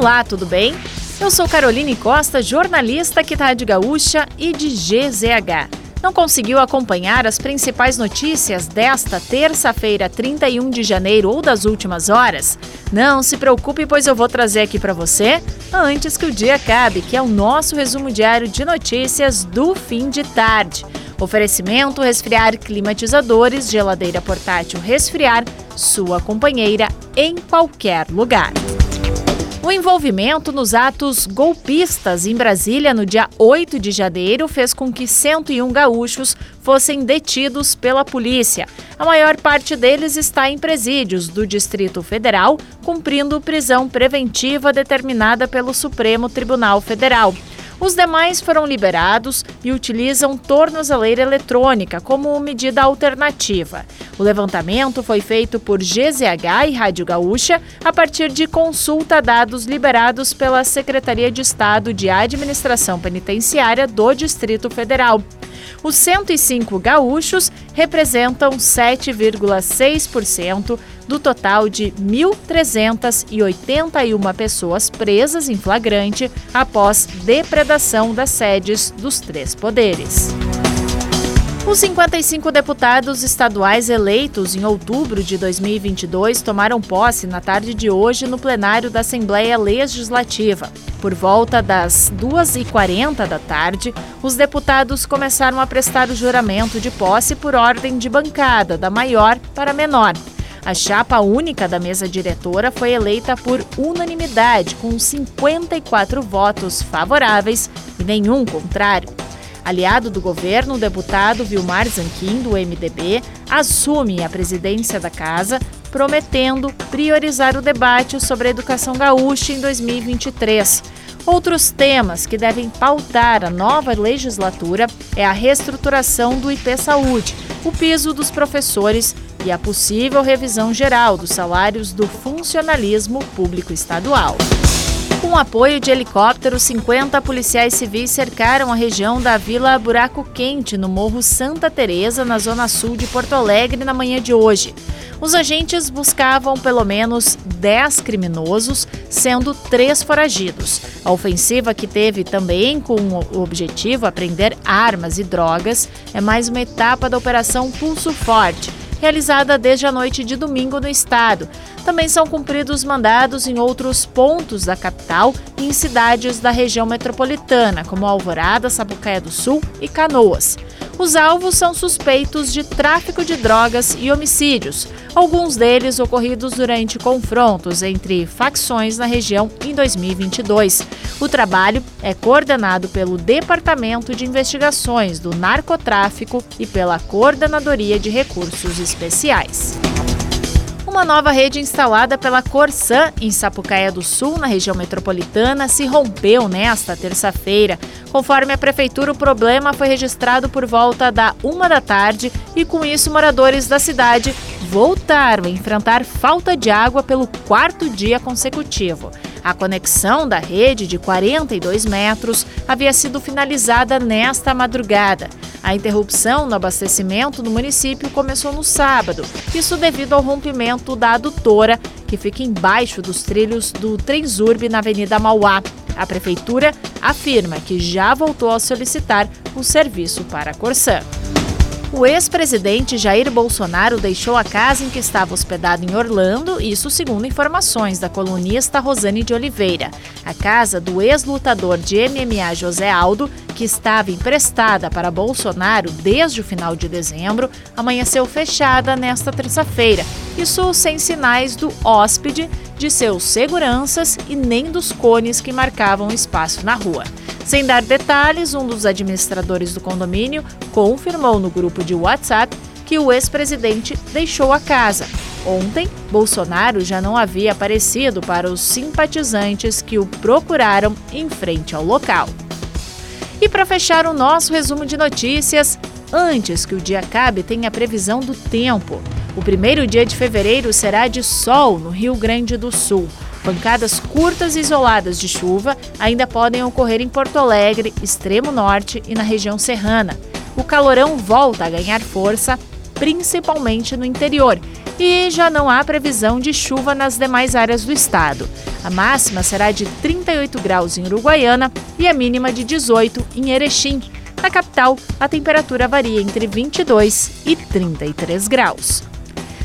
Olá, tudo bem? Eu sou Caroline Costa, jornalista aqui da Rádio Gaúcha e de GZH. Não conseguiu acompanhar as principais notícias desta terça-feira, 31 de janeiro ou das últimas horas? Não se preocupe, pois eu vou trazer aqui para você antes que o dia acabe, que é o nosso resumo diário de notícias do fim de tarde. Oferecimento: resfriar climatizadores, geladeira portátil resfriar, sua companheira em qualquer lugar. O envolvimento nos atos golpistas em Brasília no dia 8 de janeiro fez com que 101 gaúchos fossem detidos pela polícia. A maior parte deles está em presídios do Distrito Federal, cumprindo prisão preventiva determinada pelo Supremo Tribunal Federal. Os demais foram liberados e utilizam tornozeleira eletrônica como medida alternativa. O levantamento foi feito por GZH e Rádio Gaúcha a partir de consulta a dados liberados pela Secretaria de Estado de Administração Penitenciária do Distrito Federal. Os 105 gaúchos representam 7,6% do total de 1.381 pessoas presas em flagrante após depredação das sedes dos três poderes. Os 55 deputados estaduais eleitos em outubro de 2022 tomaram posse na tarde de hoje no plenário da Assembleia Legislativa. Por volta das 2h40 da tarde, os deputados começaram a prestar o juramento de posse por ordem de bancada, da maior para a menor. A chapa única da mesa diretora foi eleita por unanimidade, com 54 votos favoráveis e nenhum contrário. Aliado do governo, o deputado Vilmar Zanquim, do MDB, assume a presidência da casa, prometendo priorizar o debate sobre a educação gaúcha em 2023. Outros temas que devem pautar a nova legislatura é a reestruturação do IP Saúde, o piso dos professores e a possível revisão geral dos salários do funcionalismo público estadual. Com apoio de helicópteros, 50 policiais civis cercaram a região da Vila Buraco Quente, no Morro Santa Teresa, na zona sul de Porto Alegre, na manhã de hoje. Os agentes buscavam pelo menos 10 criminosos, sendo três foragidos. A ofensiva, que teve também como objetivo apreender armas e drogas, é mais uma etapa da Operação Pulso Forte realizada desde a noite de domingo no estado. Também são cumpridos mandados em outros pontos da capital e em cidades da região metropolitana, como Alvorada, Sapucaia do Sul e Canoas. Os alvos são suspeitos de tráfico de drogas e homicídios, alguns deles ocorridos durante confrontos entre facções na região em 2022. O trabalho é coordenado pelo Departamento de Investigações do Narcotráfico e pela Coordenadoria de Recursos Especiais. Uma nova rede instalada pela Corsan em Sapucaia do Sul, na região metropolitana, se rompeu nesta terça-feira. Conforme a prefeitura, o problema foi registrado por volta da uma da tarde e, com isso, moradores da cidade voltaram a enfrentar falta de água pelo quarto dia consecutivo. A conexão da rede de 42 metros havia sido finalizada nesta madrugada. A interrupção no abastecimento no município começou no sábado, isso devido ao rompimento da adutora, que fica embaixo dos trilhos do Transurb na Avenida Mauá. A prefeitura afirma que já voltou a solicitar o serviço para a Corsã. O ex-presidente Jair Bolsonaro deixou a casa em que estava hospedado em Orlando, isso segundo informações da colunista Rosane de Oliveira. A casa do ex-lutador de MMA José Aldo, que estava emprestada para Bolsonaro desde o final de dezembro, amanheceu fechada nesta terça-feira. Isso sem sinais do hóspede, de seus seguranças e nem dos cones que marcavam o espaço na rua. Sem dar detalhes, um dos administradores do condomínio confirmou no grupo de WhatsApp que o ex-presidente deixou a casa. Ontem, Bolsonaro já não havia aparecido para os simpatizantes que o procuraram em frente ao local. E para fechar o nosso resumo de notícias, antes que o dia acabe, tem a previsão do tempo. O primeiro dia de fevereiro será de sol no Rio Grande do Sul. Pancadas curtas e isoladas de chuva ainda podem ocorrer em Porto Alegre, extremo norte e na região serrana. O calorão volta a ganhar força principalmente no interior, e já não há previsão de chuva nas demais áreas do estado. A máxima será de 38 graus em Uruguaiana e a mínima de 18 em Erechim. Na capital, a temperatura varia entre 22 e 33 graus.